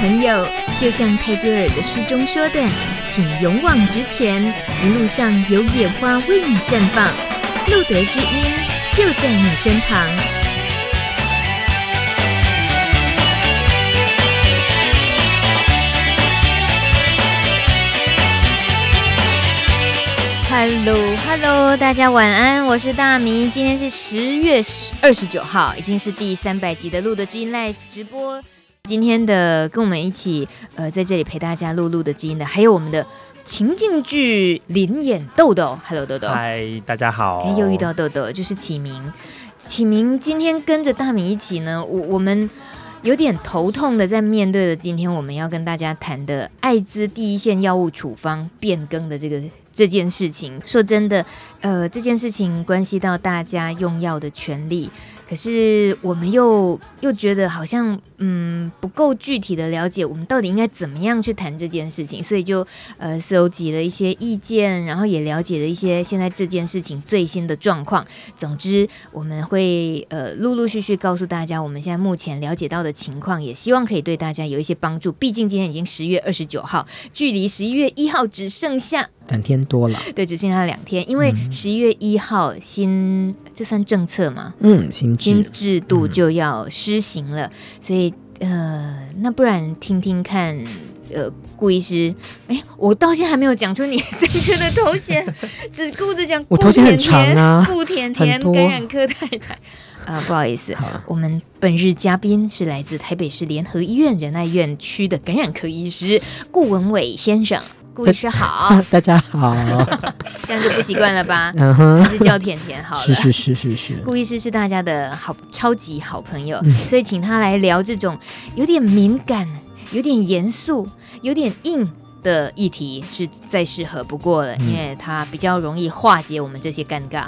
朋友，就像泰戈尔的诗中说的，请勇往直前，一路上有野花为你绽放，路德之音就在你身旁。Hello，Hello，大家晚安，我是大米，今天是十月二十九号，已经是第三百集的路德知音 Live 直播。今天的跟我们一起，呃，在这里陪大家录录的知音的，还有我们的情境剧林演豆豆，Hello 豆豆，嗨，大家好，哎，又遇到豆豆，就是启明，启明今天跟着大米一起呢，我我们有点头痛的在面对的，今天我们要跟大家谈的艾滋第一线药物处方变更的这个这件事情，说真的，呃，这件事情关系到大家用药的权利。可是我们又又觉得好像嗯不够具体的了解，我们到底应该怎么样去谈这件事情，所以就呃搜集了一些意见，然后也了解了一些现在这件事情最新的状况。总之，我们会呃陆陆续续告诉大家我们现在目前了解到的情况，也希望可以对大家有一些帮助。毕竟今天已经十月二十九号，距离十一月一号只剩下。两天多了，对，只剩下两天，因为十一月一号新这算政策嘛？嗯，新制。新制度就要施行了，嗯、所以呃，那不然听听看，呃，顾医师，哎，我到现在还没有讲出你正确的头衔，只顾着讲，我头衔很长啊，顾甜甜感染科太太，啊、呃，不好意思，好。我们本日嘉宾是来自台北市联合医院仁爱院区的感染科医师顾文伟先生。顾医师好，大家好，这样就不习惯了吧？嗯哼，还是叫甜甜好了。是是是是是。顾医师是大家的好超级好朋友，嗯、所以请他来聊这种有点敏感、有点严肃、有点硬的议题是再适合不过了，因为它比较容易化解我们这些尴尬。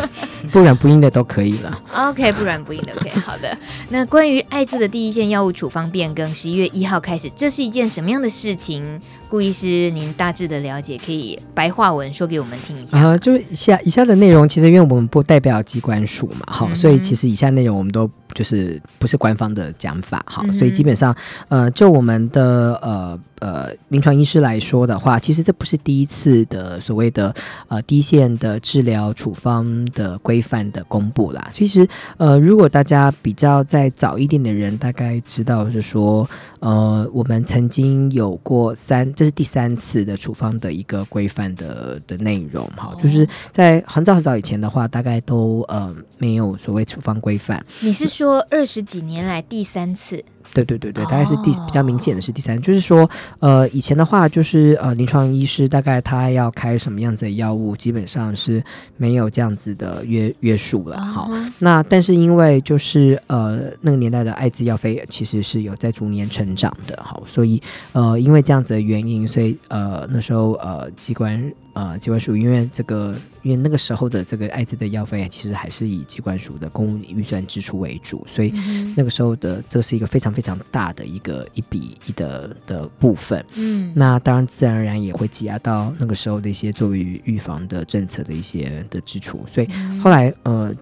不软不硬的都可以了。OK，不软不硬的 OK。好的，那关于艾滋的第一线药物处方变更，十一月一号开始，这是一件什么样的事情？顾医师，您大致的了解，可以白话文说给我们听一下。啊、呃，就以下以下的内容，其实因为我们不代表机关署嘛，哈、嗯，所以其实以下内容我们都就是不是官方的讲法，哈，嗯、所以基本上，呃，就我们的呃呃临床医师来说的话，其实这不是第一次的所谓的呃第一线的治疗处方的规范的公布啦。其实，呃，如果大家比较再早一点的人，大概知道是说，呃，我们曾经有过三。这是第三次的处方的一个规范的的内容，哈，就是在很早很早以前的话，大概都呃没有所谓处方规范。你是说二十几年来第三次？对对对对，大概是第比较明显的是第三，就是说，呃，以前的话就是呃，临床医师大概他要开什么样子的药物，基本上是没有这样子的约约束了。好，那但是因为就是呃那个年代的艾滋药费其实是有在逐年成长的，好，所以呃因为这样子的原因，所以呃那时候呃机关。呃，机关署因为这个，因为那个时候的这个艾滋的药费其实还是以机关署的公务预算支出为主，所以那个时候的这是一个非常非常大的一个一笔一的的部分。嗯，那当然自然而然也会挤压到那个时候的一些作为预防的政策的一些的支出，所以后来呃，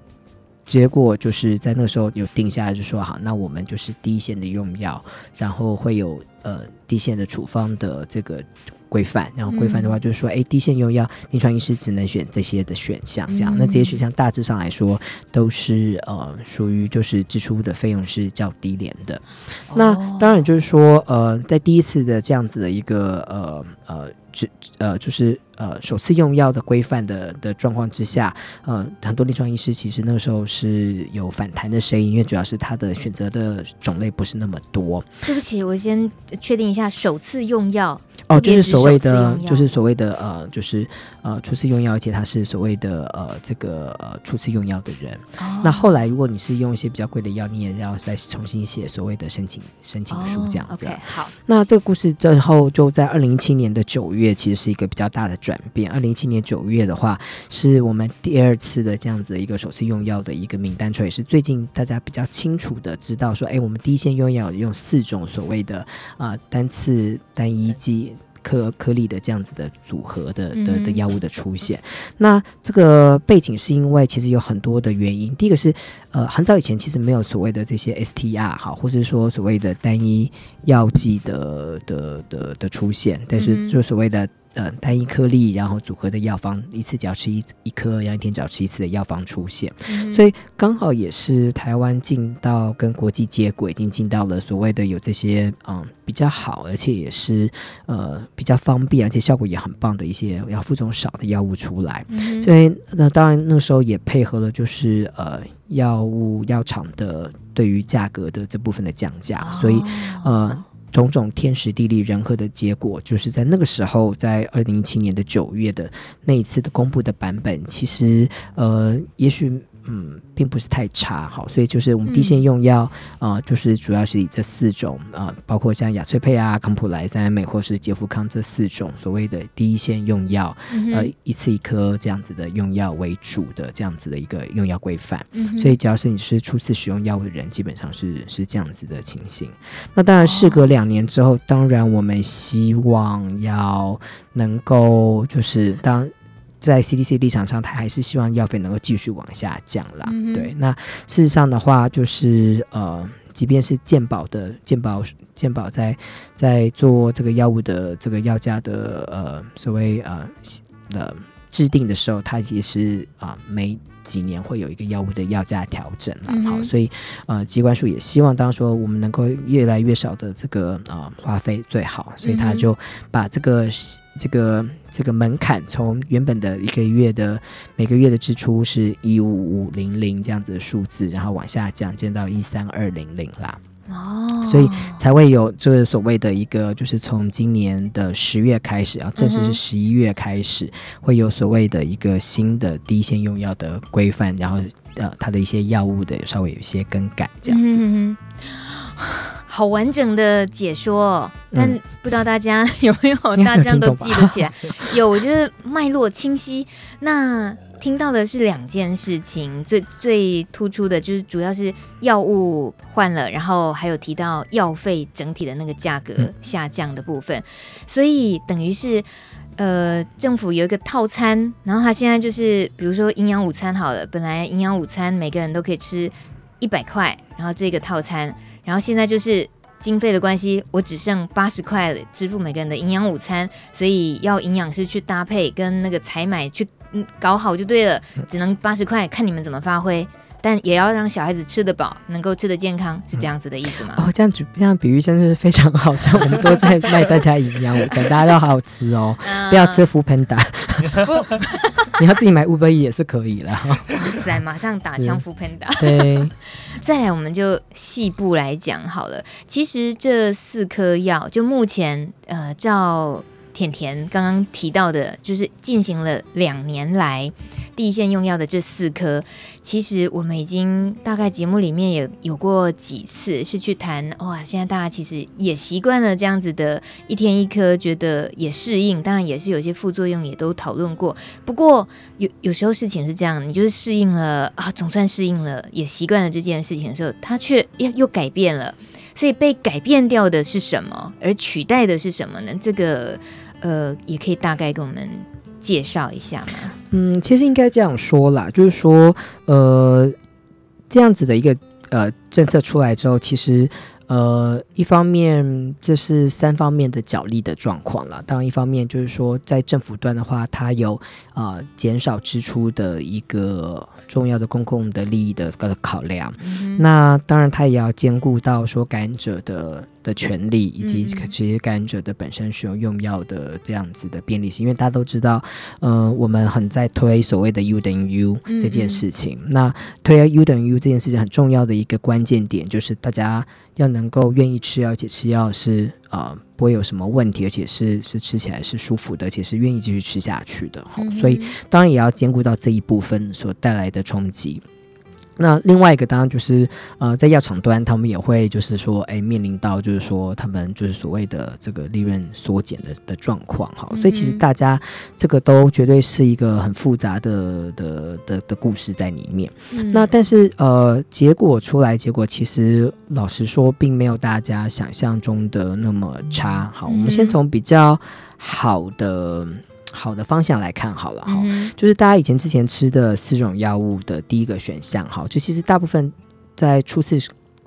结果就是在那个时候有定下来，就说好，那我们就是第一线的用药，然后会有呃第一线的处方的这个。规范，然后规范的话就是说，哎、嗯，第一线用药，临床医师只能选这些的选项，这样。嗯、那这些选项大致上来说都是呃属于就是支出的费用是较低廉的。哦、那当然就是说，呃，在第一次的这样子的一个呃呃。只呃，就是呃，首次用药的规范的的状况之下，呃，很多临床医师其实那个时候是有反弹的声音，因为主要是他的选择的种类不是那么多。对不起，我先确定一下，首次用药哦，就是所谓的，就是所谓的呃，就是呃，初次用药，而且他是所谓的呃，这个呃，初次用药的人。哦、那后来如果你是用一些比较贵的药，你也要再重新写所谓的申请申请书这样子。哦、OK，好。那这个故事最后就在二零一七年的九月。其实是一个比较大的转变。二零一七年九月的话，是我们第二次的这样子的一个首次用药的一个名单出来，也是最近大家比较清楚的知道说，哎，我们第一线用药用四种所谓的啊、呃、单次单一剂颗颗粒的这样子的组合的的的药物的出现。那这个背景是因为其实有很多的原因。第一个是呃，很早以前其实没有所谓的这些 STR 哈，或者说所谓的单一药剂的的的的出现，但是就所谓的。呃，单一颗粒，然后组合的药方，一次只要吃一一颗，然后一天只要吃一次的药方出现，嗯、所以刚好也是台湾进到跟国际接轨，已经进到了所谓的有这些嗯比较好，而且也是呃比较方便，而且效果也很棒的一些要副作用少的药物出来，嗯、所以那当然那时候也配合了就是呃药物药厂的对于价格的这部分的降价，哦、所以呃。种种天时地利人和的结果，就是在那个时候，在二零一七年的九月的那一次的公布的版本，其实呃，也许。嗯，并不是太差，好，所以就是我们第一线用药啊、嗯呃，就是主要是以这四种啊、呃，包括像雅翠佩啊、康普莱、三美或是杰福康这四种所谓的第一线用药，嗯、呃，一次一颗这样子的用药为主的这样子的一个用药规范。嗯、所以只要是你是初次使用药物的人，基本上是是这样子的情形。那当然，事隔两年之后，哦、当然我们希望要能够就是当。在 CDC 立场上，他还是希望药费能够继续往下降啦。嗯、对，那事实上的话，就是呃，即便是健保的健保健保在在做这个药物的这个药价的呃所谓呃呃制定的时候，它也是啊没。几年会有一个药物的药价调整了，好、嗯，所以呃，机关署也希望，当说我们能够越来越少的这个呃花费最好，所以他就把这个这个这个门槛从原本的一个月的每个月的支出是一五五零零这样子的数字，然后往下降，降到一三二零零啦。哦，所以才会有这个所谓的一个，就是从今年的十月开始，啊正式是十一月开始，嗯、会有所谓的一个新的第一线用药的规范，然后呃，它的一些药物的稍微有一些更改，这样子。嗯好完整的解说，但不知道大家 有没有大家都记得起来？有，我觉得脉络清晰。那听到的是两件事情，最最突出的就是主要是药物换了，然后还有提到药费整体的那个价格下降的部分。所以等于是呃，政府有一个套餐，然后他现在就是比如说营养午餐好了，本来营养午餐每个人都可以吃一百块，然后这个套餐。然后现在就是经费的关系，我只剩八十块支付每个人的营养午餐，所以要营养师去搭配跟那个采买去搞好就对了，只能八十块，看你们怎么发挥。但也要让小孩子吃得饱，能够吃得健康，是这样子的意思吗？哦，这样子这样比喻真的是非常好，像我们都在卖大家营养午餐，大家要好好吃哦，嗯、不要吃 foodpanda，不，你要自己买 Uber Eats 也是可以的。哇塞，马上打枪 foodpanda。对，再来我们就细部来讲好了。其实这四颗药，就目前呃，照甜甜刚刚提到的，就是进行了两年来。第一线用药的这四颗，其实我们已经大概节目里面也有过几次是去谈哇，现在大家其实也习惯了这样子的一天一颗，觉得也适应，当然也是有些副作用也都讨论过。不过有有时候事情是这样，你就是适应了啊，总算适应了，也习惯了这件事情的时候，它却又又改变了。所以被改变掉的是什么，而取代的是什么呢？这个呃，也可以大概跟我们。介绍一下吗？嗯，其实应该这样说啦，就是说，呃，这样子的一个呃政策出来之后，其实呃，一方面这是三方面的角力的状况了。当然，一方面就是说，在政府端的话，它有啊、呃、减少支出的一个。重要的公共的利益的个考量，嗯、那当然它也要兼顾到说感染者的的权利，以及这些感染者的本身使用用药的这样子的便利性。因为大家都知道，呃，我们很在推所谓的 U 等于 U 这件事情。那推 U 等于 U 这件事情很重要的一个关键点，就是大家要能够愿意吃药，而且吃药是啊。呃不会有什么问题，而且是是吃起来是舒服的，而且是愿意继续吃下去的。好、嗯，所以当然也要兼顾到这一部分所带来的冲击。那另外一个当然就是，呃，在药厂端，他们也会就是说，哎，面临到就是说，他们就是所谓的这个利润缩减的的状况，哈、嗯，所以其实大家这个都绝对是一个很复杂的的的的故事在里面。嗯、那但是呃，结果出来，结果其实老实说，并没有大家想象中的那么差。好，我们先从比较好的。好的方向来看好了哈，嗯、就是大家以前之前吃的四种药物的第一个选项哈，就其实大部分在初次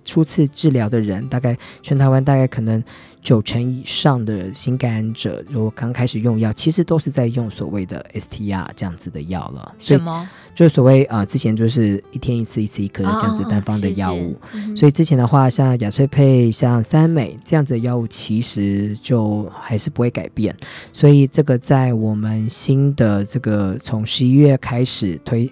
初次治疗的人，大概全台湾大概可能九成以上的新感染者，如果刚开始用药，其实都是在用所谓的 STR 这样子的药了。什么？就是所谓啊、呃，之前就是一天一次、一次一颗的这样子单方的药物，所以之前的话，像雅翠佩、像三美这样子的药物，其实就还是不会改变。所以这个在我们新的这个从十一月开始推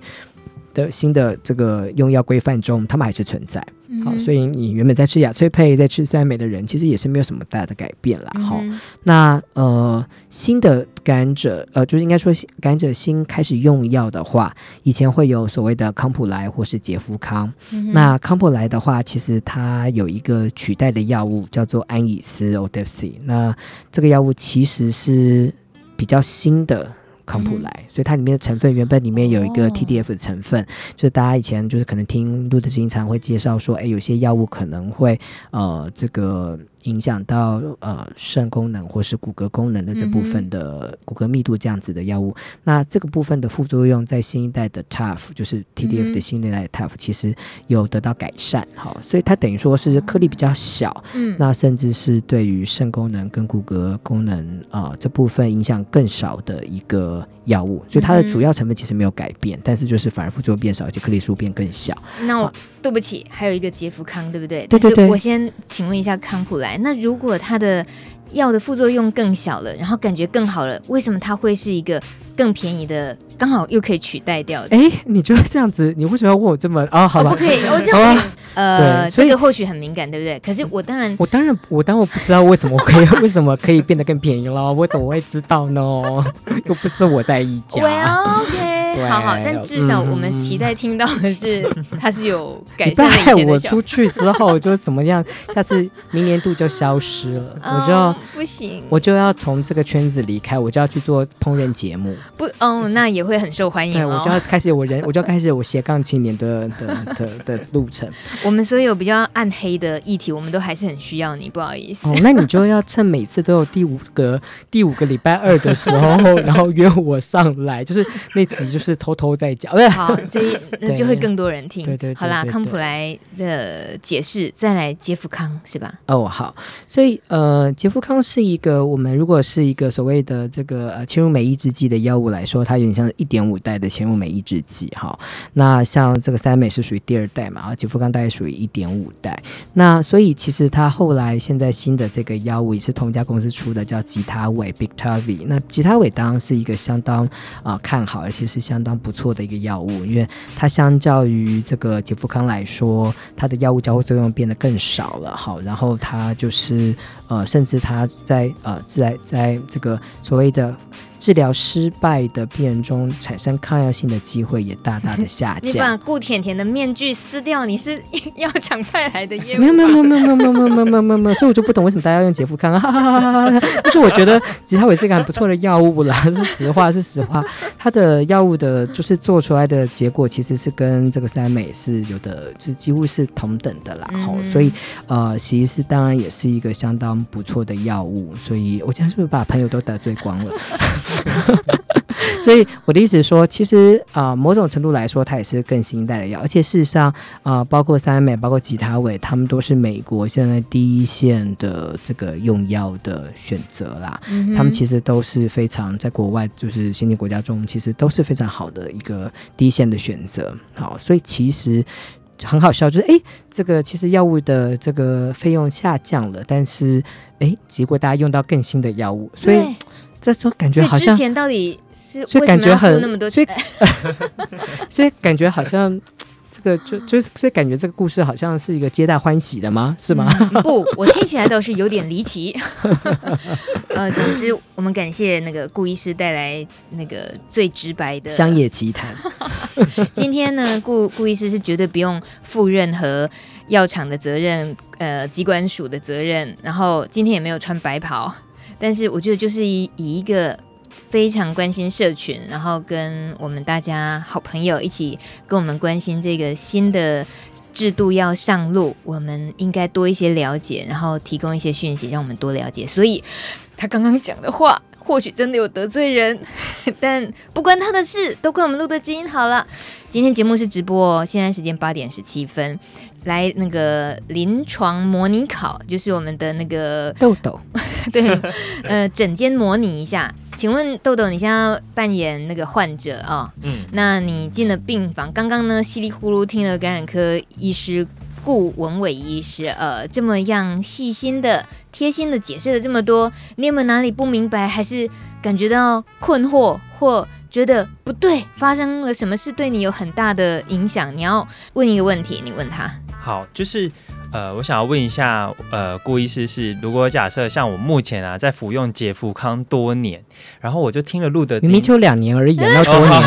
的新的这个用药规范中，他们还是存在。好，所以你原本在吃雅翠佩、在吃三美的人，其实也是没有什么大的改变啦。好、那呃新的感染者，呃就是应该说感染者新开始用药的话，以前会有所谓的康普莱或是杰夫康。嗯、那康普莱的话，其实它有一个取代的药物叫做安以斯 Odefsey。那这个药物其实是比较新的。康普莱，所以它里面的成分原本里面有一个 TDF 的成分，哦、就是大家以前就是可能听路德经常会介绍说，哎，有些药物可能会呃这个。影响到呃肾功能或是骨骼功能的这部分的骨骼密度这样子的药物，嗯、那这个部分的副作用在新一代的 TAF 就是 TDF 的新一代的 TAF 其实有得到改善，好，所以它等于说是颗粒比较小，嗯，那甚至是对于肾功能跟骨骼功能啊、呃、这部分影响更少的一个药物，所以它的主要成分其实没有改变，嗯、但是就是反而副作用变少，而且颗粒数变更小。那我对不起，还有一个杰福康，对不对？对对对。我先请问一下康普莱。那如果它的药的副作用更小了，然后感觉更好了，为什么它会是一个更便宜的，刚好又可以取代掉的？哎，你觉得这样子，你为什么要问我这么啊、哦？好吧，我不可以，我这样，吧呃，这个或许很敏感，对不对？可是我当然，我当然，我当然不知道为什么可以，为什么可以变得更便宜了？我怎么会知道呢？又不是我在议价。Well, OK。对好好，但至少我们期待听到的是，它是有改善的。带我出去之后就怎么样？下次明年度就消失了，我就要不行，我就要从这个圈子离开，我就要去做烹饪节目。不，哦，那也会很受欢迎。对，我就要开始我人，我就要开始我斜杠青年的的的的路程。我们所有比较暗黑的议题，我们都还是很需要你，不好意思。哦，那你就要趁每次都有第五个第五个礼拜二的时候，然后约我上来，就是那集就是。是偷偷在讲，好，这那就会更多人听。对对，好啦，康普莱的解释，再来杰福康是吧？哦，好，所以呃，杰福康是一个我们如果是一个所谓的这个呃迁入酶抑制剂的药物来说，它有点像一点五代的迁入酶抑制剂。哈，那像这个三美是属于第二代嘛，啊，捷福康大概属于一点五代。那所以其实它后来现在新的这个药物也是同一家公司出的，叫吉他伟 Biktarvy。那吉他伟当然是一个相当啊、呃、看好，而且是相相当不错的一个药物，因为它相较于这个杰福康来说，它的药物交互作用变得更少了。好，然后它就是呃，甚至它在呃，在在这个所谓的。治疗失败的病人中产生抗药性的机会也大大的下降。你把顾甜甜的面具撕掉，你是药厂派来的业务？没有没有没有没有没有没有没有没有没有没有，所以我就不懂为什么大家要用杰夫康啊！哈哈哈哈哈哈！但是我觉得吉他伟是一个很不错的药物啦，是实话是实话。它的药物的就是做出来的结果其实是跟这个三美是有的，就几乎是同等的啦。好、嗯，所以呃，其实是当然也是一个相当不错的药物。所以我今天是不是把朋友都得罪光了？所以我的意思是说，其实啊、呃，某种程度来说，它也是更新一代的药，而且事实上啊、呃，包括三美，包括吉他伟，他们都是美国现在第一线的这个用药的选择啦。嗯、他们其实都是非常在国外，就是先进国家中，其实都是非常好的一个第一线的选择。好，所以其实很好笑，就是哎，这个其实药物的这个费用下降了，但是哎，结果大家用到更新的药物，所以。这时候感觉好像，之前到底是所以感觉很那么多钱，所以感觉好像 这个就就是所以感觉这个故事好像是一个皆大欢喜的吗？是吗？嗯、不，我听起来倒是有点离奇。呃，总之我们感谢那个顾医师带来那个最直白的乡野奇谈。今天呢，顾顾医师是绝对不用负任何药厂的责任，呃，机关署的责任。然后今天也没有穿白袍，但是我觉得就是以以一个。非常关心社群，然后跟我们大家好朋友一起跟我们关心这个新的制度要上路，我们应该多一些了解，然后提供一些讯息，让我们多了解。所以他刚刚讲的话，或许真的有得罪人，但不关他的事，都怪我们录的基因好了。今天节目是直播哦，现在时间八点十七分。来那个临床模拟考，就是我们的那个豆豆，对，呃，诊间模拟一下。请问豆豆，你现在要扮演那个患者啊？哦、嗯，那你进了病房，刚刚呢稀里呼噜听了感染科医师顾文伟医师呃这么样细心的、贴心的解释了这么多，你有没有哪里不明白，还是感觉到困惑或觉得不对？发生了什么事对你有很大的影响？你要问一个问题，你问他。好，就是呃，我想要问一下，呃，顾医师是，如果假设像我目前啊，在服用杰福康多年，然后我就听了路德，明明就两年而已，要多年，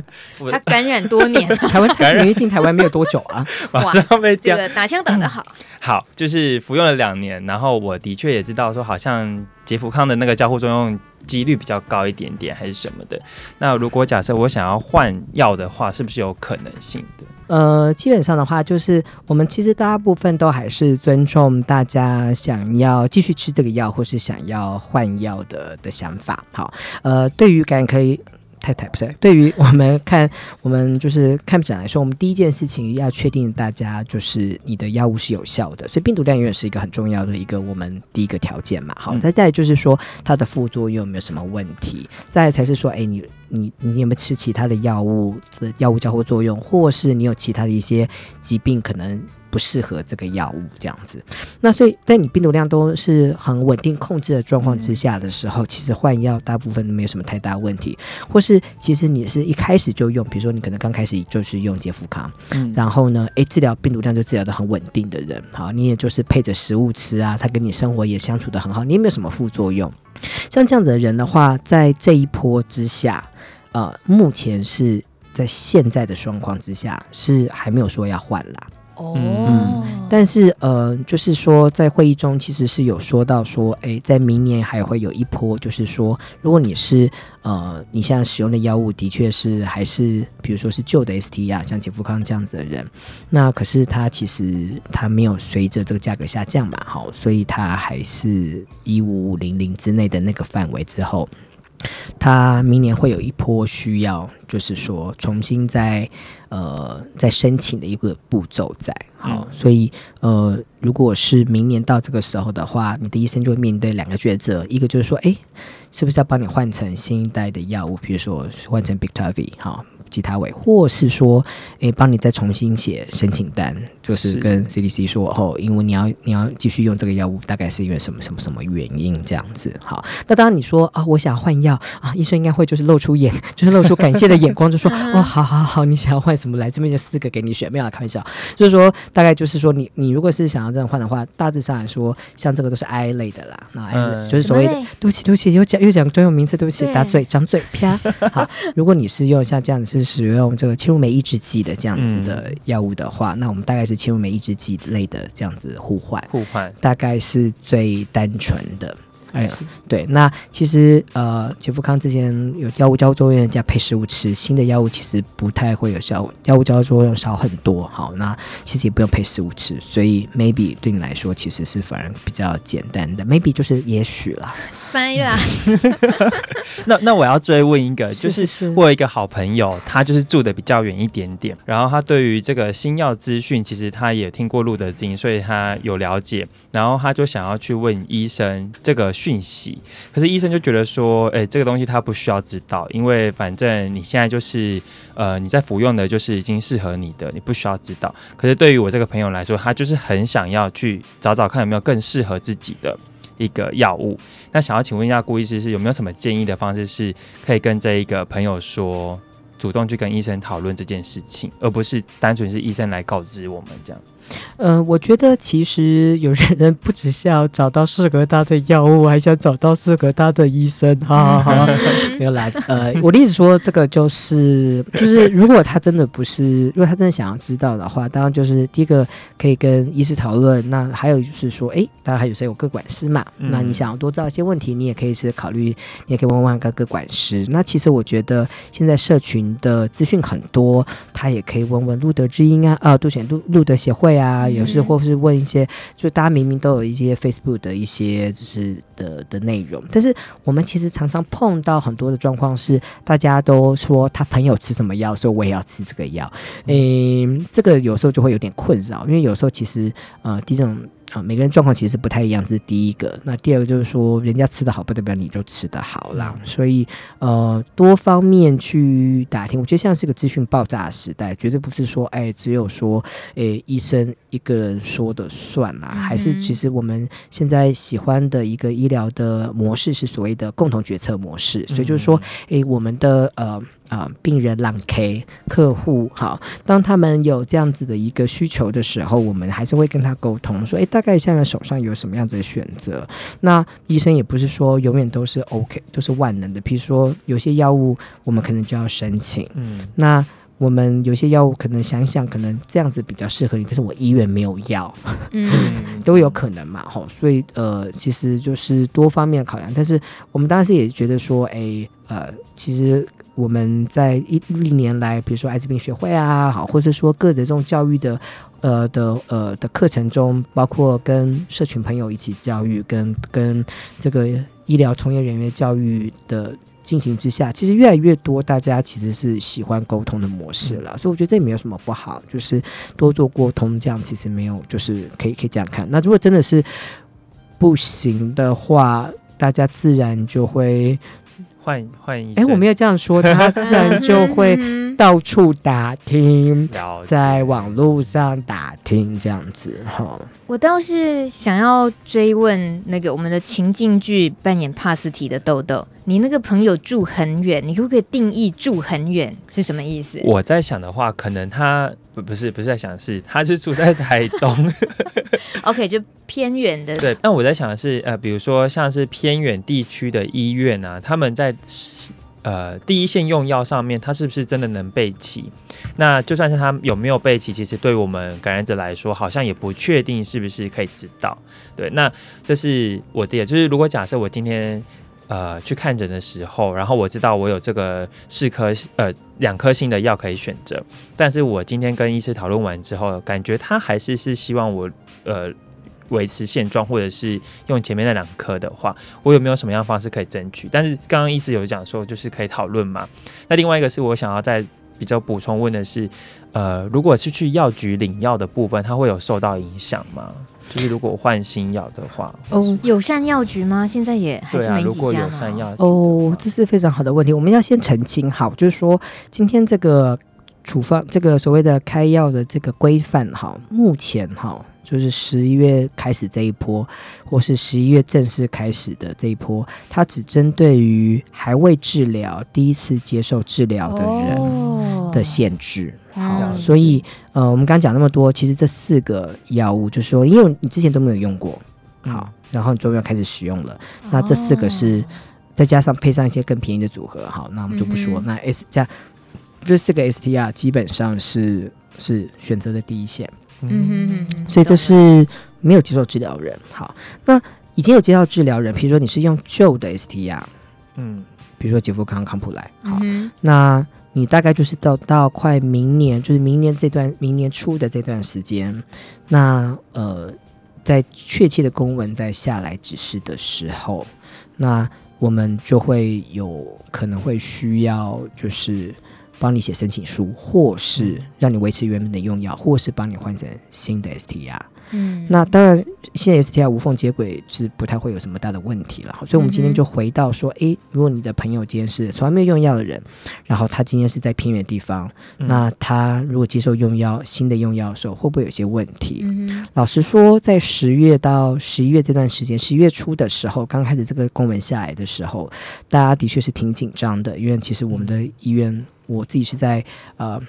他感染多年，台湾才免疫进台湾没有多久啊，马上被这个打枪打得好，嗯，好，就是服用了两年，然后我的确也知道说，好像杰福康的那个交互作用。几率比较高一点点，还是什么的？那如果假设我想要换药的话，是不是有可能性的？呃，基本上的话，就是我们其实大部分都还是尊重大家想要继续吃这个药，或是想要换药的的想法。好，呃，对于感染可以。太太不是，对于我们看我们就是看展来说，我们第一件事情要确定大家就是你的药物是有效的，所以病毒量永远是一个很重要的一个我们第一个条件嘛。好，再再就是说它的副作用有没有什么问题，再来才是说，哎，你你你有没有吃其他的药物的药物交互作用，或是你有其他的一些疾病可能。不适合这个药物这样子，那所以在你病毒量都是很稳定控制的状况之下的时候，嗯、其实换药大部分都没有什么太大问题，或是其实你是一开始就用，比如说你可能刚开始就是用杰福康，嗯，然后呢，诶，治疗病毒量就治疗的很稳定的人，好，你也就是配着食物吃啊，他跟你生活也相处的很好，你也没有什么副作用？像这样子的人的话，在这一波之下，呃，目前是在现在的状况之下是还没有说要换啦。哦、嗯，但是呃，就是说在会议中其实是有说到说，诶，在明年还会有一波，就是说，如果你是呃，你现在使用的药物的确是还是，比如说是旧的 ST 啊，像杰福康这样子的人，那可是他其实他没有随着这个价格下降嘛，好，所以他还是一五五零零之内的那个范围之后。他明年会有一波需要，就是说重新再呃在申请的一个步骤在，好，所以呃，如果是明年到这个时候的话，你的医生就会面对两个抉择，一个就是说，哎，是不是要帮你换成新一代的药物，比如说换成 Biktarvy 好。吉他位，或是说，诶，帮你再重新写申请单，就是跟 CDC 说，哦，因为你要你要继续用这个药物，大概是因为什么什么什么原因这样子。好，那当然你说啊，我想换药啊，医生应该会就是露出眼，就是露出感谢的眼光，就说，哦，好好好，你想要换什么来，这边就四个给你选，没有啦，开玩笑。就是说，大概就是说你，你你如果是想要这样换的话，大致上来说，像这个都是 I 类的啦，那 I 类就是所谓的，对不起对不起，又讲又讲专用名词，对不起，打嘴张嘴啪。好，如果你是用像这样子。使用这个侵入酶抑制剂的这样子的药物的话，嗯、那我们大概是侵入酶抑制剂类的这样子互换，互换大概是最单纯的。哎，对，那其实呃，杰福康之前有药物交互作用，加配食物吃，新的药物其实不太会有效，药物交互作用少很多。好，那其实也不用配食物吃，所以 maybe 对你来说其实是反而比较简单的，maybe 就是也许啦。翻译啦。那那我要追问一个，就是我有一个好朋友，他就是住的比较远一点点，然后他对于这个新药资讯，其实他也听过路德金，所以他有了解，然后他就想要去问医生这个。讯息，可是医生就觉得说，哎、欸，这个东西他不需要知道，因为反正你现在就是，呃，你在服用的就是已经适合你的，你不需要知道。可是对于我这个朋友来说，他就是很想要去找找看有没有更适合自己的一个药物。那想要请问一下顾医师，是有没有什么建议的方式，是可以跟这一个朋友说？主动去跟医生讨论这件事情，而不是单纯是医生来告知我们这样。嗯、呃，我觉得其实有些人不只是要找到适合他的药物，还想找到适合他的医生。好好好，没有啦。呃，我的意思说，这个就是就是，如果他真的不是，如果他真的想要知道的话，当然就是第一个可以跟医师讨论。那还有就是说，哎，当然还有谁有各管师嘛？嗯、那你想要多知道一些问题，你也可以是考虑，你也可以问问各个管师。那其实我觉得现在社群的资讯很多，他也可以问问路德之音啊，啊，杜选路路德协会。啊，有时或是问一些，就大家明明都有一些 Facebook 的一些就是的的内容，但是我们其实常常碰到很多的状况是，大家都说他朋友吃什么药，所以我也要吃这个药。嗯，这个有时候就会有点困扰，因为有时候其实呃，第一种。啊，每个人状况其实不太一样，这是第一个。那第二个就是说，人家吃得好，不代表你就吃得好啦。所以，呃，多方面去打听，我觉得现在是个资讯爆炸时代，绝对不是说，哎，只有说，哎，医生一个人说的算啦。还是其实我们现在喜欢的一个医疗的模式是所谓的共同决策模式。所以就是说，诶，我们的呃。啊，病人、朗 K 客户，好，当他们有这样子的一个需求的时候，我们还是会跟他沟通，说，诶，大概现在手上有什么样子的选择？那医生也不是说永远都是 OK，都是万能的。比如说，有些药物我们可能就要申请，嗯，那我们有些药物可能想想，可能这样子比较适合你，但是我医院没有药，嗯，都有可能嘛，吼，所以呃，其实就是多方面考量。但是我们当时也觉得说，哎，呃，其实。我们在一历年来，比如说艾滋病学会啊，好，或者说各种这种教育的，呃的呃的课程中，包括跟社群朋友一起教育，跟跟这个医疗从业人员教育的进行之下，其实越来越多大家其实是喜欢沟通的模式了，嗯、所以我觉得这也没有什么不好，就是多做沟通，这样其实没有，就是可以可以这样看。那如果真的是不行的话，大家自然就会。换换一，哎，我没有这样说，他自然就会到处打听，在网络上打听这样子哈。我倒是想要追问那个我们的情境剧扮演帕斯提的豆豆，你那个朋友住很远，你可不可以定义住很远是什么意思？我在想的话，可能他不不是不是在想是他是住在台东，OK 就偏远的。对，那我在想的是呃，比如说像是偏远地区的医院啊，他们在。呃，第一线用药上面，它是不是真的能备齐？那就算是它有没有备齐，其实对我们感染者来说，好像也不确定是不是可以知道。对，那这是我的，就是如果假设我今天呃去看诊的时候，然后我知道我有这个四颗呃两颗星的药可以选择，但是我今天跟医师讨论完之后，感觉他还是是希望我呃。维持现状，或者是用前面那两颗的话，我有没有什么样方式可以争取？但是刚刚医师有讲说，就是可以讨论嘛。那另外一个是我想要再比较补充问的是，呃，如果是去药局领药的部分，它会有受到影响吗？就是如果换新药的话，哦，友善药局吗？现在也还是没几家吗？如果友善药哦，这是非常好的问题，我们要先澄清好，就是说今天这个处方，这个所谓的开药的这个规范，哈，目前哈。就是十一月开始这一波，或是十一月正式开始的这一波，它只针对于还未治疗、第一次接受治疗的人的限制。哦、好，所以呃，我们刚刚讲那么多，其实这四个药物，就是说，因为你之前都没有用过，好，然后你终于要开始使用了，那这四个是再加上配上一些更便宜的组合，好，那我们就不说。嗯、那 S 加这四个 STR 基本上是是选择的第一线。嗯哼，所以这是没有接受治疗人。好，那已经有接受治疗人，比如说你是用旧的 STR，嗯，比如说杰夫康、康普莱。好，嗯、那你大概就是到到快明年，就是明年这段明年初的这段时间，那呃，在确切的公文在下来指示的时候，那我们就会有可能会需要就是。帮你写申请书，或是让你维持原本的用药，或是帮你换成新的 STR。嗯，那当然，现在 STR 无缝接轨是不太会有什么大的问题了。所以，我们今天就回到说，诶、欸，如果你的朋友今天是从来没有用药的人，然后他今天是在偏远地方，嗯、那他如果接受用药新的用药的时候，会不会有些问题？嗯、老实说，在十月到十一月这段时间，十一月初的时候，刚开始这个公文下来的时候，大家的确是挺紧张的，因为其实我们的医院。我自己是在呃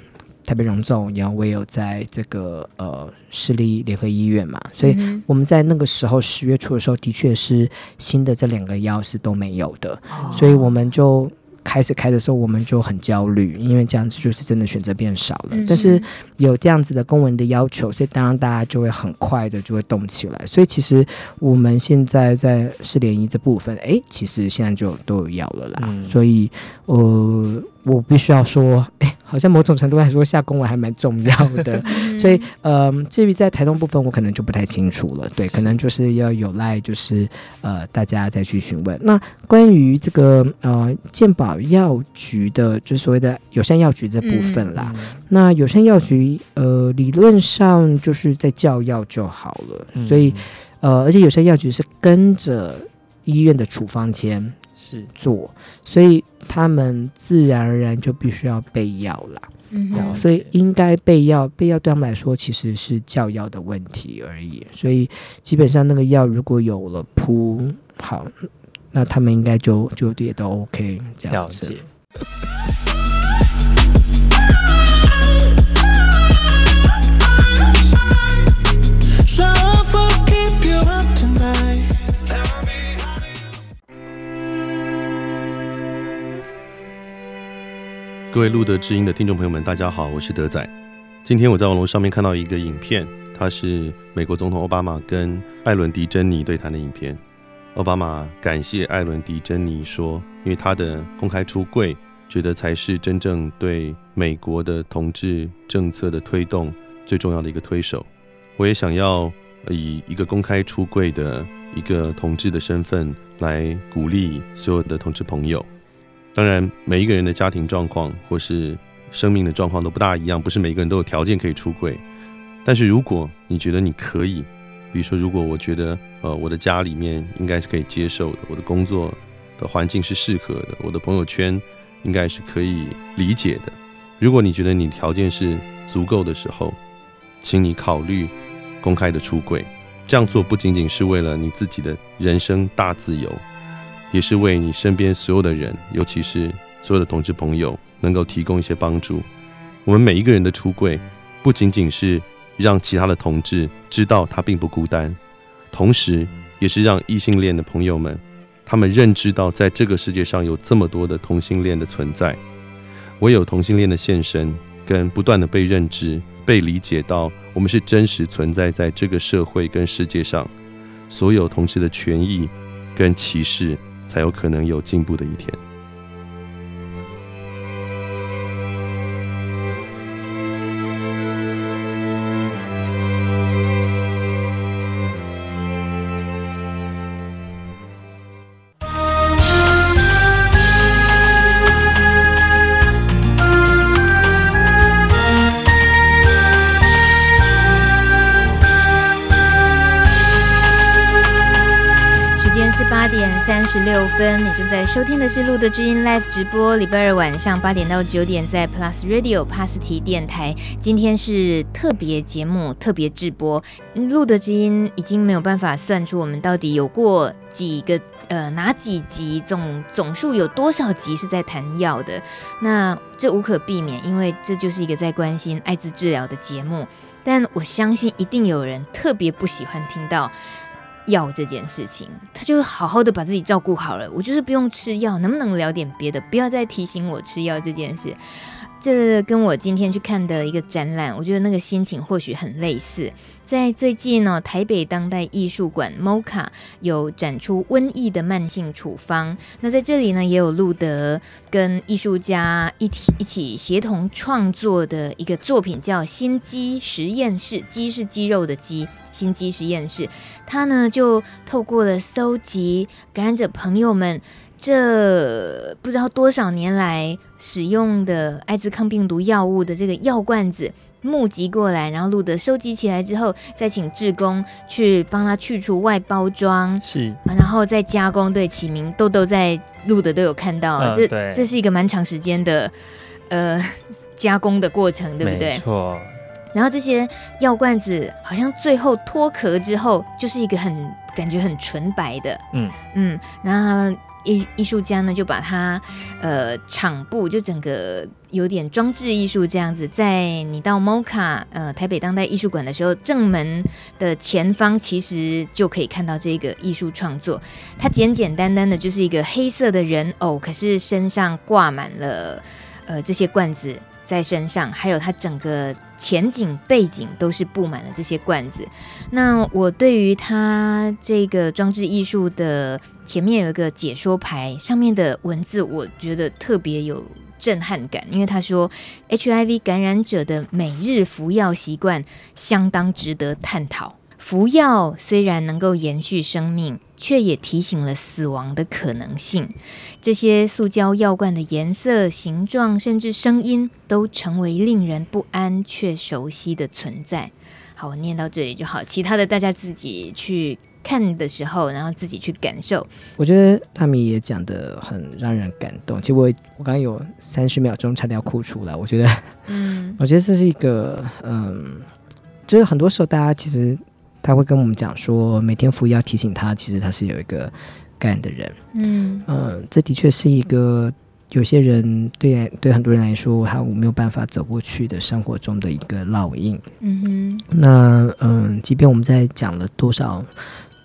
台北荣总，然后我也有在这个呃市立联合医院嘛，所以我们在那个时候十月初的时候，的确是新的这两个药是都没有的，哦、所以我们就。开始开的时候，我们就很焦虑，因为这样子就是真的选择变少了。嗯、但是有这样子的公文的要求，所以当然大家就会很快的就会动起来。所以其实我们现在在市联医这部分，哎，其实现在就都有药了啦。嗯、所以，呃。我必须要说，哎，好像某种程度来说下公文还蛮重要的，所以，呃，至于在台东部分，我可能就不太清楚了。对，可能就是要有赖，就是呃，大家再去询问。那关于这个呃健保药局的，就是所谓的友善药局这部分啦，嗯、那友善药局呃理论上就是在叫药就好了，嗯、所以呃，而且友善药局是跟着医院的处方签。是做，所以他们自然而然就必须要备药啦。嗯，所以应该备药，备药对他们来说其实是教药的问题而已。所以基本上那个药如果有了铺好，那他们应该就就也都 OK 这样子。了解。各位路德之音的听众朋友们，大家好，我是德仔。今天我在网络上面看到一个影片，它是美国总统奥巴马跟艾伦迪珍妮对谈的影片。奥巴马感谢艾伦迪珍妮说，因为他的公开出柜，觉得才是真正对美国的同志政策的推动最重要的一个推手。我也想要以一个公开出柜的一个同志的身份来鼓励所有的同志朋友。当然，每一个人的家庭状况或是生命的状况都不大一样，不是每一个人都有条件可以出柜。但是如果你觉得你可以，比如说，如果我觉得呃我的家里面应该是可以接受的，我的工作的环境是适合的，我的朋友圈应该是可以理解的。如果你觉得你条件是足够的时候，请你考虑公开的出柜。这样做不仅仅是为了你自己的人生大自由。也是为你身边所有的人，尤其是所有的同志朋友，能够提供一些帮助。我们每一个人的出柜，不仅仅是让其他的同志知道他并不孤单，同时也是让异性恋的朋友们，他们认知到在这个世界上有这么多的同性恋的存在。唯有同性恋的现身，跟不断的被认知、被理解到，我们是真实存在在这个社会跟世界上，所有同志的权益跟歧视。才有可能有进步的一天。收听的是路德知音 Live 直播，礼拜二晚上八点到九点在 Plus Radio 帕斯提电台。今天是特别节目，特别直播。路德知音已经没有办法算出我们到底有过几个呃哪几集总总数有多少集是在谈药的。那这无可避免，因为这就是一个在关心艾滋治疗的节目。但我相信一定有人特别不喜欢听到。药这件事情，他就好好的把自己照顾好了。我就是不用吃药，能不能聊点别的？不要再提醒我吃药这件事。这跟我今天去看的一个展览，我觉得那个心情或许很类似。在最近呢，台北当代艺术馆 MOCA 有展出瘟疫的慢性处方。那在这里呢，也有露德跟艺术家一起一起协同创作的一个作品，叫《心肌实验室》。肌是肌肉的肌，心肌实验室。他呢就透过了搜集感染者朋友们。这不知道多少年来使用的艾滋抗病毒药物的这个药罐子募集过来，然后录的收集起来之后，再请志工去帮他去除外包装，是，然后再加工。对，启明豆豆在录的都有看到，呃、这这是一个蛮长时间的呃加工的过程，对不对？没错。然后这些药罐子好像最后脱壳之后，就是一个很感觉很纯白的，嗯嗯，然后。艺艺术家呢，就把它呃场布就整个有点装置艺术这样子，在你到 MOCA 呃台北当代艺术馆的时候，正门的前方其实就可以看到这个艺术创作。它简简单单的就是一个黑色的人偶，可是身上挂满了呃这些罐子。在身上，还有它整个前景背景都是布满了这些罐子。那我对于它这个装置艺术的前面有一个解说牌，上面的文字我觉得特别有震撼感，因为他说 HIV 感染者的每日服药习惯相当值得探讨。服药虽然能够延续生命，却也提醒了死亡的可能性。这些塑胶药罐的颜色、形状，甚至声音，都成为令人不安却熟悉的存在。好，我念到这里就好，其他的大家自己去看的时候，然后自己去感受。我觉得大米也讲的很让人感动。其实我我刚刚有三十秒钟差点要哭出来。我觉得，嗯，我觉得这是一个，嗯，就是很多时候大家其实。他会跟我们讲说，每天服药提醒他，其实他是有一个感染的人。嗯嗯、呃，这的确是一个有些人对对很多人来说，他没有办法走过去的生活中的一个烙印。嗯哼。那嗯、呃，即便我们在讲了多少，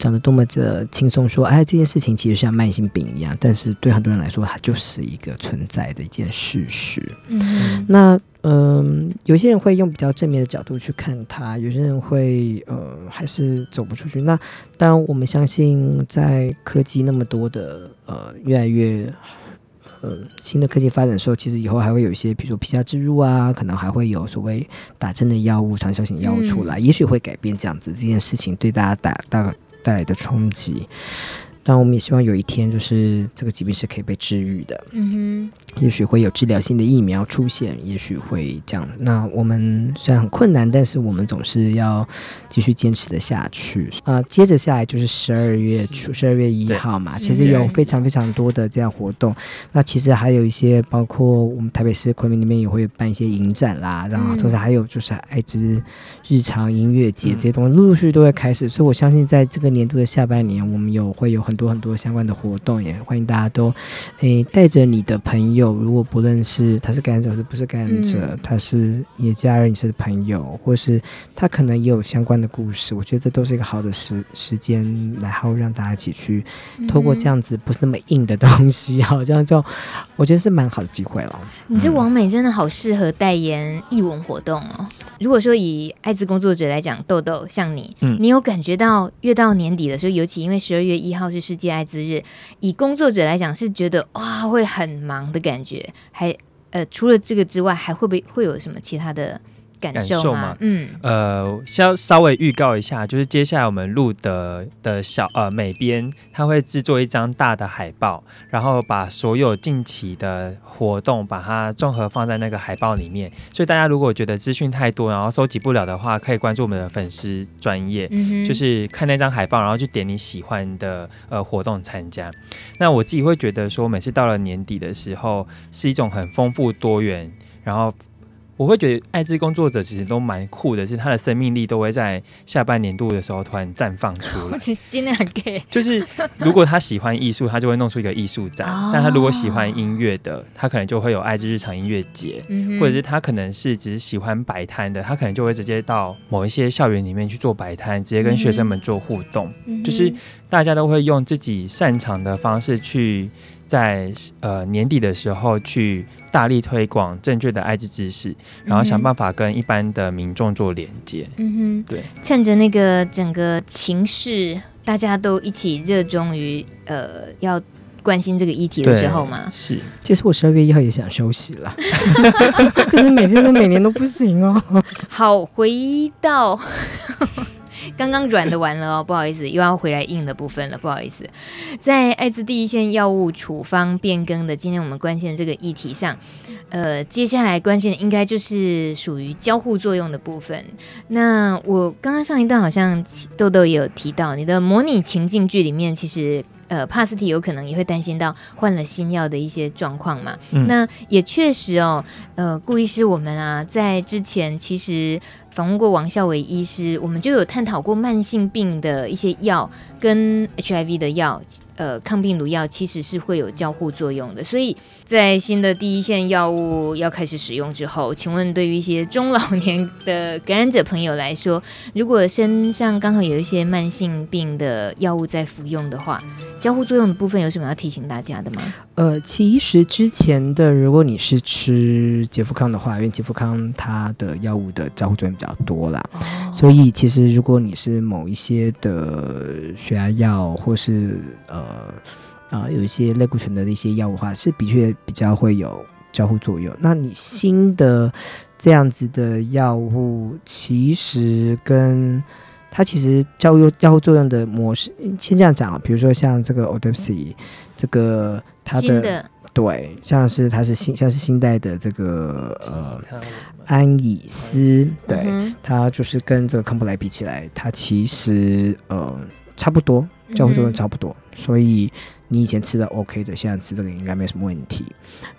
讲得多么的轻松，说哎，这件事情其实像慢性病一样，但是对很多人来说，它就是一个存在的一件事实。嗯。那。嗯，有些人会用比较正面的角度去看它，有些人会呃还是走不出去。那当然，我们相信在科技那么多的呃越来越呃新的科技发展的时候，其实以后还会有一些，比如说皮下植入啊，可能还会有所谓打针的药物、长效型药物出来，嗯、也许会改变这样子这件事情对大家带带带来的冲击。但我们也希望有一天，就是这个疾病是可以被治愈的。嗯哼，也许会有治疗性的疫苗出现，也许会这样。那我们虽然很困难，但是我们总是要继续坚持的下去啊、呃。接着下来就是十二月初，十二月一号嘛，其实有非常非常多的这样活动。那其实还有一些，包括我们台北市昆明那边也会办一些影展啦，然后同时还有就是爱之日常音乐节这些东西陆陆续续都会开始。所以我相信，在这个年度的下半年，我们有会有很多很多相关的活动，也欢迎大家都，诶，带着你的朋友，如果不论是他是感染者，是不是感染者，嗯、他是你的家人，你是朋友，或是他可能也有相关的故事，我觉得这都是一个好的时时间，然后让大家一起去透过这样子不是那么硬的东西，好、嗯，这样就我觉得是蛮好的机会了。你这王美真的好适合代言艺文活动哦。如果说以艾滋工作者来讲，豆豆像你，嗯，你有感觉到越到年底的时候，尤其因为十二月一号是世界艾滋日，以工作者来讲是觉得哇会很忙的感觉，还呃除了这个之外，还会不会会有什么其他的？感受嘛？嗯，呃，稍稍微预告一下，就是接下来我们录的的小呃美编，他会制作一张大的海报，然后把所有近期的活动把它综合放在那个海报里面。所以大家如果觉得资讯太多，然后收集不了的话，可以关注我们的粉丝专业，嗯、就是看那张海报，然后去点你喜欢的呃活动参加。那我自己会觉得说，每次到了年底的时候，是一种很丰富多元，然后。我会觉得艾滋工作者其实都蛮酷的，是他的生命力都会在下半年度的时候突然绽放出来。其实今天很 gay，就是如果他喜欢艺术，他就会弄出一个艺术展；哦、但他如果喜欢音乐的，他可能就会有艾滋日常音乐节，嗯、或者是他可能是只是喜欢摆摊的，他可能就会直接到某一些校园里面去做摆摊，直接跟学生们做互动。嗯、就是大家都会用自己擅长的方式去。在呃年底的时候，去大力推广正确的艾滋知识，然后想办法跟一般的民众做连接。嗯哼，对，趁着那个整个情势，大家都一起热衷于呃要关心这个议题的时候嘛。是，其实我十二月一号也想休息了，可是每天都每年都不行哦。好，回到。刚刚软的完了哦，不好意思，又要回来硬的部分了，不好意思。在艾滋第一线药物处方变更的今天我们关心的这个议题上，呃，接下来关心的应该就是属于交互作用的部分。那我刚刚上一段好像豆豆也有提到，你的模拟情境剧里面其实呃，帕斯提有可能也会担心到换了新药的一些状况嘛。嗯、那也确实哦，呃，顾医师我们啊，在之前其实访问过王孝伟医师，我们就有探讨过慢性病的一些药跟 HIV 的药。呃，抗病毒药其实是会有交互作用的，所以在新的第一线药物要开始使用之后，请问对于一些中老年的感染者朋友来说，如果身上刚好有一些慢性病的药物在服用的话，交互作用的部分有什么要提醒大家的吗？呃，其实之前的，如果你是吃捷福康的话，因为捷福康它的药物的交互作用较多啦，哦、所以其实如果你是某一些的血压药或是呃。呃啊，有一些类固醇的一些药物的话，是的确比较会有交互作用。那你新的这样子的药物，其实跟它其实交互交互作用的模式，先这样讲啊。比如说像这个 Odefsey 这个它，的对，像是它是新像是新代的这个呃安以斯，对，它就是跟这个康普莱比起来，它其实呃差不多。交互作用差不多，嗯、所以你以前吃的 OK 的，现在吃这个应该没什么问题。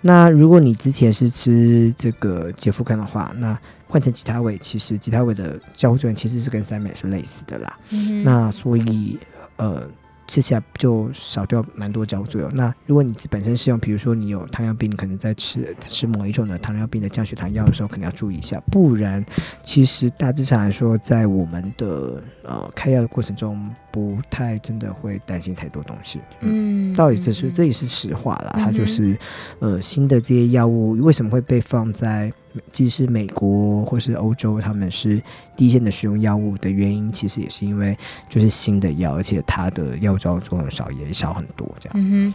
那如果你之前是吃这个杰夫康的话，那换成吉他味，其实吉他味的交互作用其实是跟三美是类似的啦。嗯、那所以呃。吃起来就少掉蛮多焦作用。那如果你本身是用，比如说你有糖尿病，你可能在吃吃某一种的糖尿病的降血糖药的时候，可能要注意一下。不然，其实大致上来说，在我们的呃开药的过程中，不太真的会担心太多东西。嗯，到底这是这也是实话啦。它就是呃新的这些药物为什么会被放在？即使美国或是欧洲，他们是第一线的使用药物的原因，其实也是因为就是新的药，而且它的药效作用少也少很多这样。嗯哼，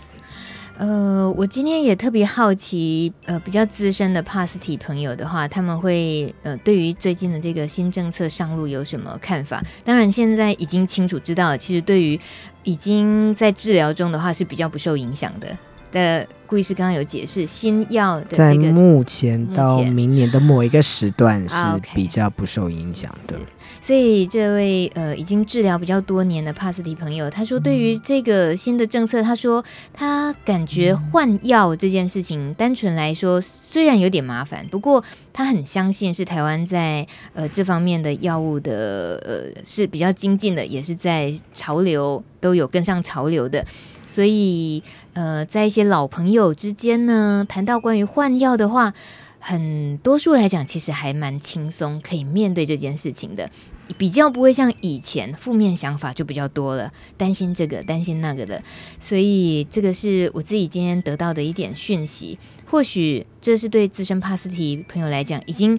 呃，我今天也特别好奇，呃，比较资深的帕斯提朋友的话，他们会呃对于最近的这个新政策上路有什么看法？当然，现在已经清楚知道了，其实对于已经在治疗中的话是比较不受影响的。的顾医师刚刚有解释，新药的在目前到明年的某一个时段是比较不受影响的。所以这位呃已经治疗比较多年的帕斯提朋友，他说对于这个新的政策，他说他感觉换药这件事情，单纯来说虽然有点麻烦，不过他很相信是台湾在呃这方面的药物的呃是比较精进的，也是在潮流都有跟上潮流的。所以，呃，在一些老朋友之间呢，谈到关于换药的话，很多数来讲，其实还蛮轻松，可以面对这件事情的，比较不会像以前负面想法就比较多了，担心这个，担心那个的。所以，这个是我自己今天得到的一点讯息。或许这是对资深帕斯提朋友来讲，已经。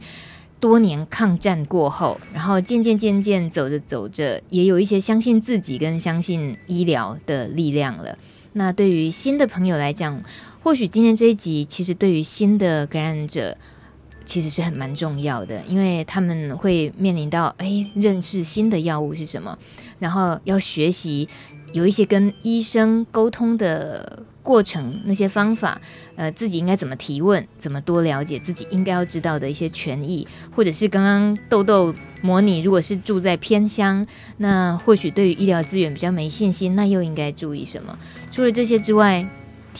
多年抗战过后，然后渐渐渐渐走着走着，也有一些相信自己跟相信医疗的力量了。那对于新的朋友来讲，或许今天这一集其实对于新的感染者其实是很蛮重要的，因为他们会面临到哎，认识新的药物是什么，然后要学习有一些跟医生沟通的。过程那些方法，呃，自己应该怎么提问，怎么多了解自己应该要知道的一些权益，或者是刚刚豆豆模拟，如果是住在偏乡，那或许对于医疗资源比较没信心，那又应该注意什么？除了这些之外。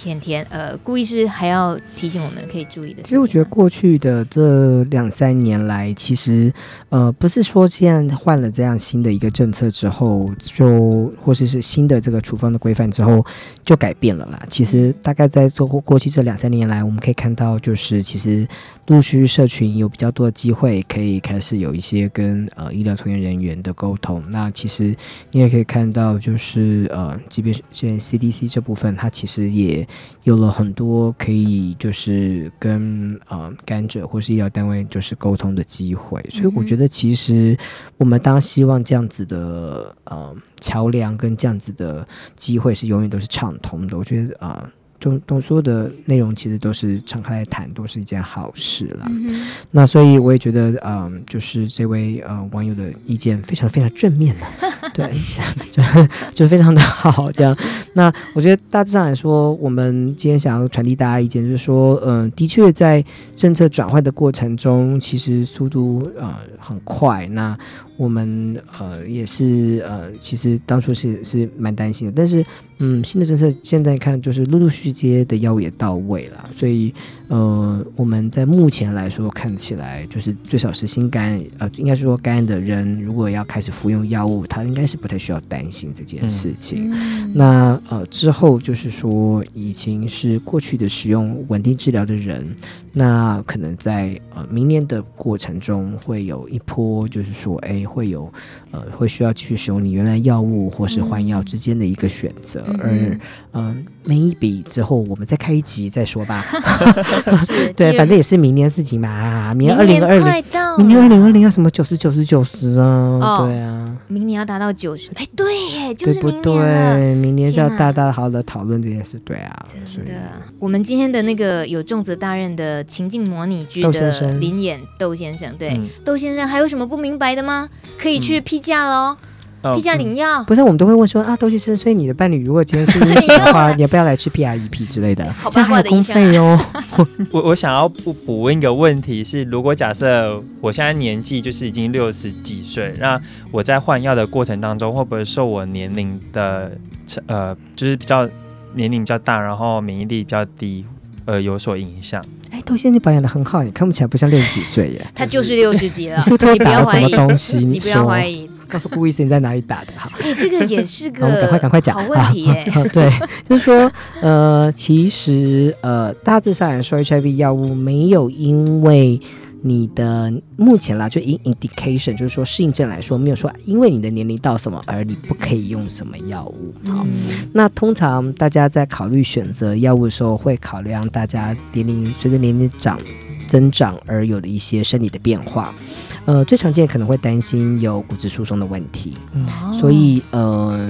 天天，呃，顾医师还要提醒我们可以注意的。其实我觉得过去的这两三年来，其实呃，不是说现在换了这样新的一个政策之后，就或者是，是新的这个处方的规范之后就改变了啦。其实大概在这过过去这两三年来，我们可以看到，就是其实。陆续社群有比较多的机会，可以开始有一些跟呃医疗从业人员的沟通。那其实你也可以看到，就是呃，即便是现 CDC 这部分，它其实也有了很多可以就是跟呃甘蔗或是医疗单位就是沟通的机会。所以我觉得，其实我们当希望这样子的呃桥梁跟这样子的机会是永远都是畅通的。我觉得啊。中都所有的内容其实都是敞开来谈，都是一件好事了。嗯、那所以我也觉得，嗯，就是这位呃网友的意见非常非常正面的，对，就 就非常的好。这样，那我觉得大致上来说，我们今天想要传递大家意见，就是说，嗯、呃，的确在政策转换的过程中，其实速度呃很快。那我们呃也是呃，其实当初是是蛮担心的，但是嗯，新的政策现在看就是陆陆续续的药物也到位了，所以呃，我们在目前来说看起来就是最少是心肝呃，应该是说肝癌的人如果要开始服用药物，他应该是不太需要担心这件事情。嗯、那呃之后就是说已经是过去的使用稳定治疗的人，那可能在呃明年的过程中会有一波，就是说哎。会有，呃，会需要继续使用你原来药物或是换药之间的一个选择，嗯、而，嗯、呃，每一笔之后我们再开一集再说吧。对，反正也是明年事情嘛，明年二零二零，明年二零二零要什么九十九十九十啊？哦、对啊，明年要达到九十，哎，对耶，就是明年对不对？明年是要大大好好的讨论这件事，对啊。是的，我们今天的那个有重责大任的情境模拟剧的临演窦先生，对，嗯、窦先生还有什么不明白的吗？可以去批假喽，嗯、批假领药、嗯。不是，我们都会问说啊，窦先生，所以你的伴侣如果今天是阴性的话，你要不要来吃 PREP 之类的？好八卦的医生。我 我想要补补问一个问题是，如果假设我现在年纪就是已经六十几岁，那我在换药的过程当中，会不会受我年龄的呃，就是比较年龄比较大，然后免疫力比较低，呃，有所影响？哎，窦先生保养的很好，你看不起来不像六十几岁耶。他就是六十几了，你是偷打了什么东西？你不要怀疑，告诉顾医生你在哪里打的哈。哎，这个也是个，我们赶快赶快讲好问题耶。对，就是说，呃，其实呃，大致上来说，HIV 药物没有因为。你的目前啦，就 in indication，就是说适应症来说，没有说因为你的年龄到什么而你不可以用什么药物。好，嗯、那通常大家在考虑选择药物的时候，会考量大家年龄随着年龄长增长而有的一些生理的变化。呃，最常见可能会担心有骨质疏松的问题，嗯、所以呃，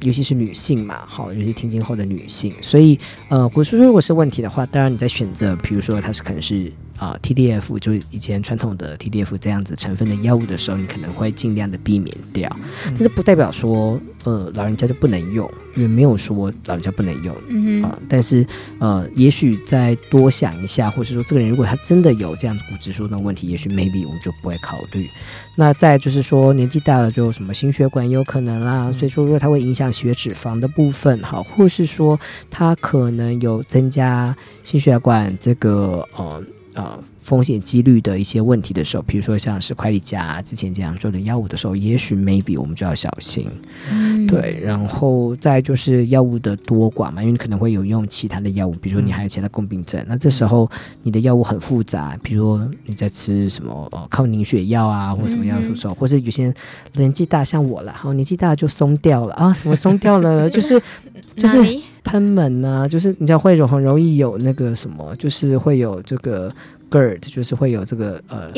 尤其是女性嘛，好，尤其停经后的女性，所以呃，骨质疏松如果是问题的话，当然你在选择，比如说它是可能是。啊，TDF 就以前传统的 TDF 这样子成分的药物的时候，你可能会尽量的避免掉。但是不代表说，呃，老人家就不能用，因为没有说老人家不能用。嗯哼啊，但是呃，也许再多想一下，或是说这个人如果他真的有这样子骨质疏松问题，也许 maybe 我们就不会考虑。那再就是说年纪大了就什么心血管有可能啦，所以说如果它会影响血脂肪的部分，好，或是说它可能有增加心血管这个呃。呃，风险几率的一些问题的时候，比如说像是快利佳之前这样做的药物的时候，也许 maybe 我们就要小心。嗯，对，然后再就是药物的多寡嘛，因为你可能会有用其他的药物，比如说你还有其他共病症，嗯、那这时候你的药物很复杂，比如说你在吃什么呃抗凝血药啊，或什么药的时候，嗯、或是有些年纪大像我了，然后年纪大就松掉了啊，什么松掉了，就是就是。喷门啊，就是你知道会有很容易有那个什么，就是会有这个 GERD，就是会有这个呃，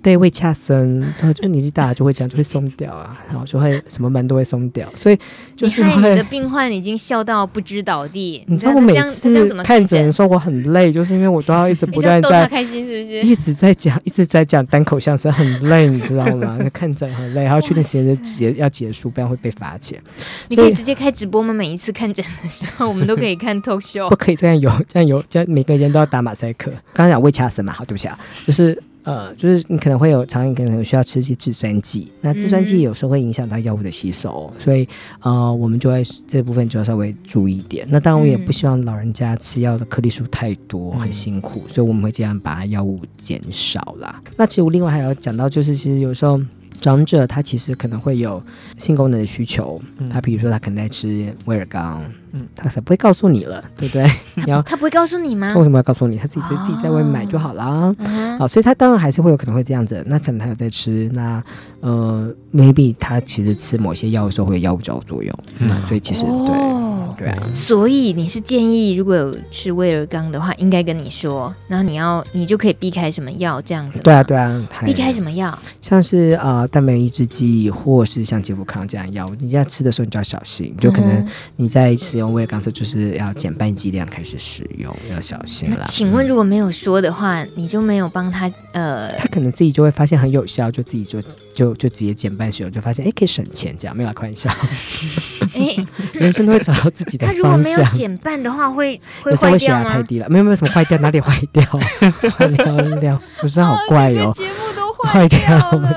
对，胃恰生，然后就年纪大就会这样，就会松掉啊，然后就会什么门都会松掉，所以就是你的病患已经笑到不知倒地。你知道我每次看诊的时候我很累，就是因为我都要一直不断在开心，是不是？一直在讲，一直在讲单口相声，很累，你知道吗？看诊很累，还要确定时间结要结束，不然会被罚钱。你可以直接开直播吗？每一次看诊的时候，我们都可以看 talk show。不可以这样有，这样有，这样每个人都要打马赛克。刚刚讲胃恰生嘛，好，对不起啊。就是呃，就是你可能会有常常可能需要吃一些制酸剂，那制酸剂有时候会影响到药物的吸收，所以呃，我们就会这部分就要稍微注意一点。那当然，我也不希望老人家吃药的颗粒数太多，很辛苦，所以我们会尽量把药物减少啦。那其实我另外还要讲到，就是其实有时候。长者他其实可能会有性功能的需求，嗯、他比如说他可能在吃威尔刚，嗯，他才不会告诉你了，对不对？他 你要他不会告诉你吗？为什么要告诉你？他自己就自己在外面买就好了。好、所以他当然还是会有可能会这样子。那可能他有在吃，那呃，maybe 他其实吃某些药的时候会有药物交互作用，嗯，所以其实、哦、对。对啊，所以你是建议，如果有吃威尔刚的话，应该跟你说，然后你要你就可以避开什么药这样子。对啊，对啊，避开什么药？像是啊，蛋白抑制剂，或是像吉福康这样药，你在吃的时候你就要小心，就可能你在使用威尔刚的时候，就是要减半剂量开始使用，要小心了。请问如果没有说的话，你就没有帮他呃？他可能自己就会发现很有效，就自己就就就直接减半使用，就发现哎可以省钱，这样没有开玩笑。哎，人生都会找到自己。他如果没有减半的话，会 会坏掉吗？血压太低了，没有没有什么坏掉，哪里坏掉？坏掉不是好怪哦。节目都坏掉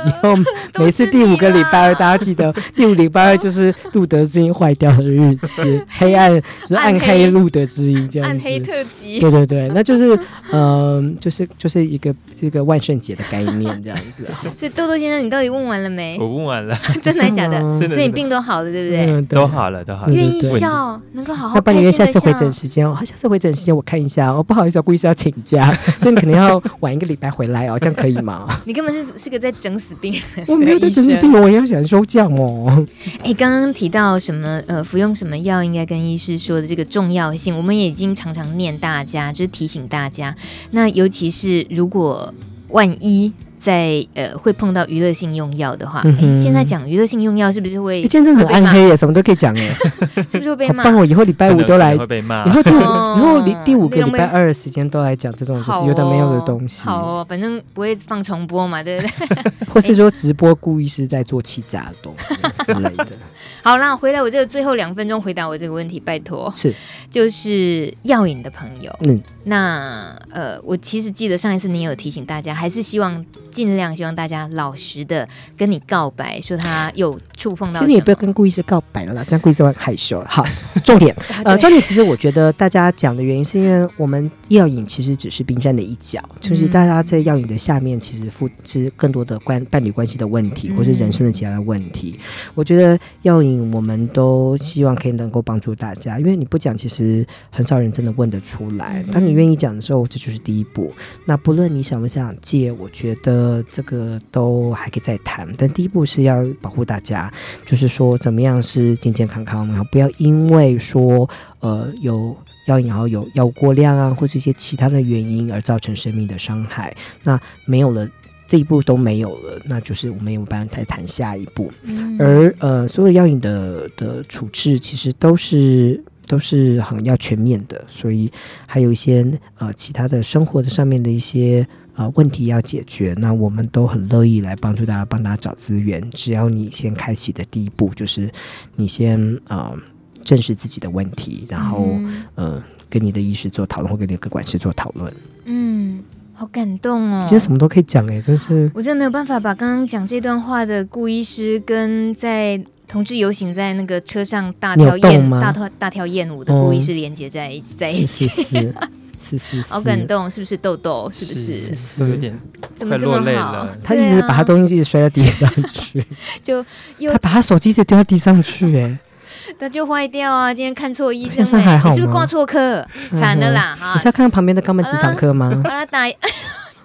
以后每次第五个礼拜二，大家记得第五礼拜二就是路德之音坏掉的日子，黑暗就是暗黑路德之音这样子。暗黑特辑。对对对，那就是嗯、呃，就是就是一个一个万圣节的概念这样子。所以豆豆先生，你到底问完了没？我问完了，真的假的？所以你病都好了，对不对？嗯、都好了，都好了。愿意笑，能够好好。那帮你约下次回诊时间哦，下次回诊时间我看一下哦，不好意思，我故意是要请假，所以你可能要晚一个礼拜回来哦，这样可以吗？你根本是是个在整死病人，我没有在整死病人，我也要想休假哦。哎，刚刚提到什么？呃，服用什么药应该跟医师说的这个重要性，我们也已经常常念大家，就是提醒大家。那尤其是如果万一。在呃，会碰到娱乐性用药的话，嗯、现在讲娱乐性用药是不是会？现在真的很暗黑耶，什么都可以讲耶，是不是会被骂？帮我以后礼拜五都来，会被骂。以后第五，以后离第五个礼拜二的时间都来讲这种就是有的没有的东西。好哦，反正不会放重播嘛，对不对？或是说直播故意是在做欺诈的东西之类的。好，那回来我这个最后两分钟回答我这个问题，拜托。是，就是药瘾的朋友，嗯，那呃，我其实记得上一次你有提醒大家，还是希望。尽量希望大家老实的跟你告白，说他有触碰到。其实你也不要跟顾医师告白了啦，这样顾医师会害羞。好，重点，呃，重点其实我觉得大家讲的原因是因为我们药瘾其实只是冰山的一角，就是大家在药瘾的下面，其实付之更多的关伴侣关系的问题，或是人生的其他的问题。嗯、我觉得药瘾，我们都希望可以能够帮助大家，因为你不讲，其实很少人真的问得出来。当你愿意讲的时候，这就是第一步。那不论你想不想借，我觉得。呃，这个都还可以再谈，但第一步是要保护大家，就是说怎么样是健健康康，然后不要因为说呃有药瘾，然后有药物过量啊，或者一些其他的原因而造成生命的伤害。那没有了这一步都没有了，那就是我们有办法再谈下一步。嗯、而呃，所有药瘾的的处置其实都是都是很要全面的，所以还有一些呃其他的生活的上面的一些。啊、呃，问题要解决，那我们都很乐意来帮助大家，帮大家找资源。只要你先开启的第一步，就是你先呃正视自己的问题，然后、嗯、呃跟你的医师做讨论，或跟你的个管师做讨论。嗯，好感动哦！其实什么都可以讲哎，真是我真的没有办法把刚刚讲这段话的顾医师跟在同志游行在那个车上大跳艳大跳大跳艳舞的顾医师连接在、嗯、在一起。是是是是是是，好感动，是不是豆豆？是不是？是是，有点怎么这么好？他一直把他东西一直摔到地上去，就又他把他手机一直丢到地上去，哎，那就坏掉啊！今天看错医生，还好，是不是挂错科？惨了啦！哈，你是要看看旁边的肛门直肠科吗？把他打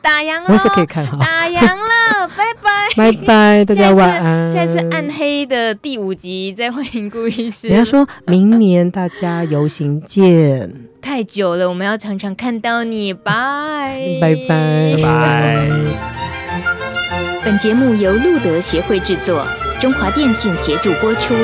打烊了，我是可以看哈，打烊了，拜拜拜拜，大家晚安。下次暗黑的第五集再欢迎顾医师。人家说明年大家游行见。太久了，我们要常常看到你，拜拜拜拜。本节目由路德协会制作，中华电信协助播出。